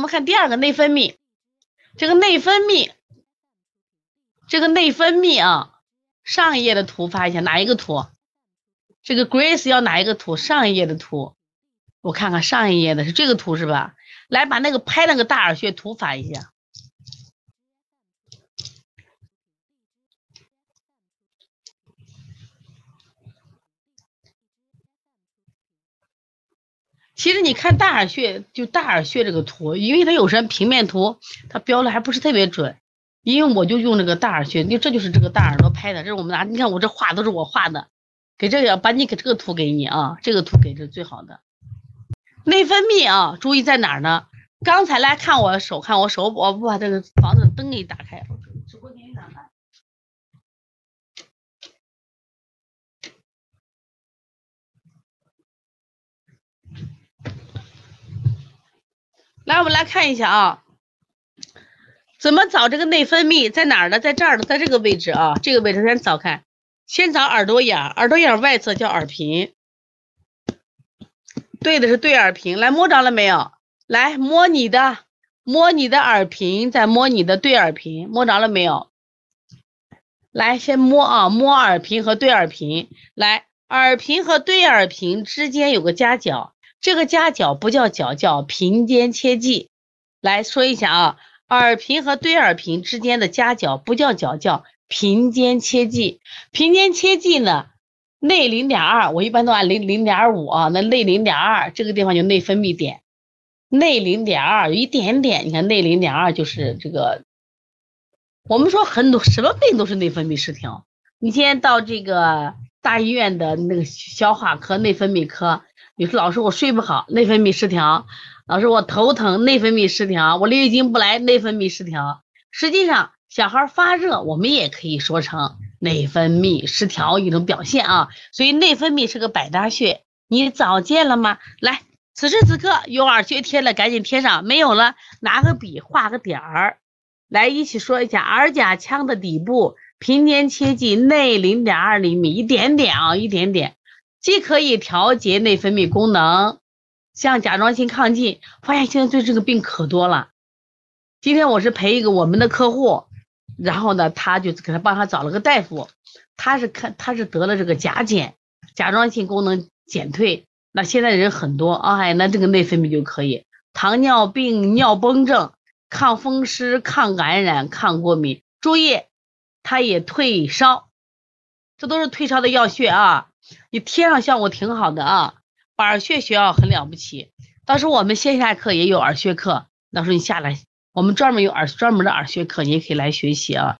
我们看第二个内分泌，这个内分泌，这个内分泌啊，上一页的图发一下，哪一个图？这个 Grace 要哪一个图？上一页的图，我看看上一页的是这个图是吧？来，把那个拍那个大耳穴图发一下。其实你看大耳穴，就大耳穴这个图，因为它有时平面图它标的还不是特别准，因为我就用这个大耳穴，你这就是这个大耳朵拍的，这是我们拿，你看我这画都是我画的，给这个把你给这个图给你啊，这个图给是最好的。内分泌啊，注意在哪儿呢？刚才来看我手，看我手，我不把这个房子灯给你打开。来，我们来看一下啊，怎么找这个内分泌在哪儿呢？在这儿呢，在这个位置啊，这个位置先找看，先找耳朵眼，耳朵眼外侧叫耳屏，对的是对耳屏，来摸着了没有？来摸你的，摸你的耳屏，再摸你的对耳屏，摸着了没有？来，先摸啊，摸耳屏和对耳屏，来，耳屏和对耳屏之间有个夹角。这个夹角不叫角，叫平肩切迹。来说一下啊，耳屏和对耳屏之间的夹角不叫角，叫平肩切迹。平肩切迹呢，内零点二，我一般都按零零点五啊。那内零点二这个地方就内分泌点，内零点二有一点点，你看内零点二就是这个。我们说很多什么病都是内分泌失调。你今天到这个大医院的那个消化科、内分泌科。你说老师我睡不好，内分泌失调。老师我头疼，内分泌失调。我月经不来，内分泌失调。实际上，小孩发热，我们也可以说成内分泌失调一种表现啊。所以内分泌是个百搭穴，你找见了吗？来，此时此刻有耳穴贴了，赶紧贴上；没有了，拿个笔画个点儿。来，一起说一下耳甲腔的底部平肩切迹内零点二厘米，一点点啊，一点点。既可以调节内分泌功能，像甲状腺亢进，发现现在对这个病可多了。今天我是陪一个我们的客户，然后呢，他就给他帮他找了个大夫，他是看他是得了这个甲减，甲状腺功能减退。那现在人很多，哎，那这个内分泌就可以。糖尿病、尿崩症、抗风湿、抗感染、抗过敏，注意，它也退烧，这都是退烧的药穴啊。你贴上效果挺好的啊，耳穴学校很了不起。到时候我们线下课也有耳穴课，到时候你下来，我们专门有耳专门的耳穴课，你也可以来学习啊。